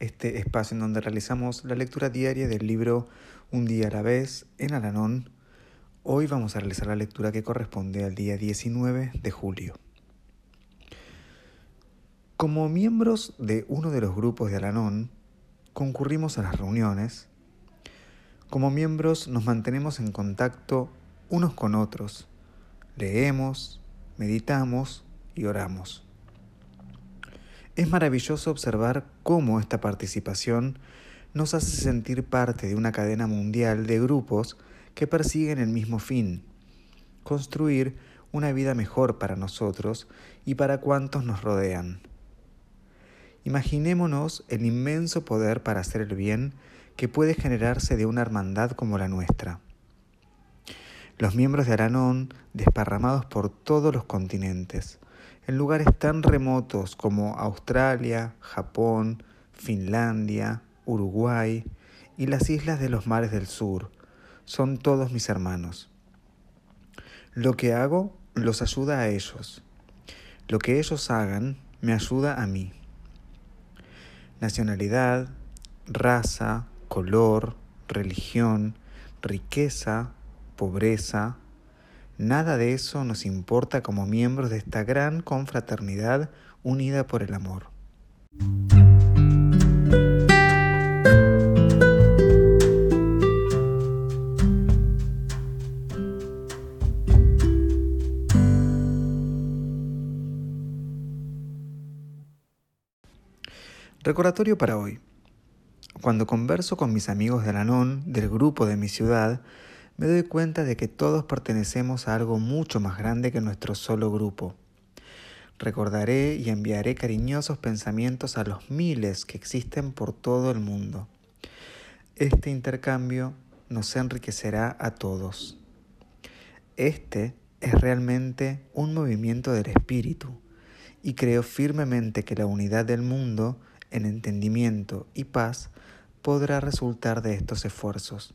este espacio en donde realizamos la lectura diaria del libro Un día a la vez en Alanón Hoy vamos a realizar la lectura que corresponde al día 19 de julio. Como miembros de uno de los grupos de Alanón, concurrimos a las reuniones. Como miembros nos mantenemos en contacto unos con otros. Leemos, meditamos y oramos. Es maravilloso observar cómo esta participación nos hace sentir parte de una cadena mundial de grupos que persiguen el mismo fin, construir una vida mejor para nosotros y para cuantos nos rodean. Imaginémonos el inmenso poder para hacer el bien que puede generarse de una hermandad como la nuestra. Los miembros de Aranón, desparramados por todos los continentes, en lugares tan remotos como Australia, Japón, Finlandia, Uruguay y las islas de los mares del sur, son todos mis hermanos. Lo que hago los ayuda a ellos. Lo que ellos hagan me ayuda a mí. Nacionalidad, raza, color, religión, riqueza, pobreza, nada de eso nos importa como miembros de esta gran confraternidad unida por el amor. Recordatorio para hoy. Cuando converso con mis amigos de Alanón, del grupo de mi ciudad, me doy cuenta de que todos pertenecemos a algo mucho más grande que nuestro solo grupo. Recordaré y enviaré cariñosos pensamientos a los miles que existen por todo el mundo. Este intercambio nos enriquecerá a todos. Este es realmente un movimiento del espíritu y creo firmemente que la unidad del mundo en entendimiento y paz podrá resultar de estos esfuerzos.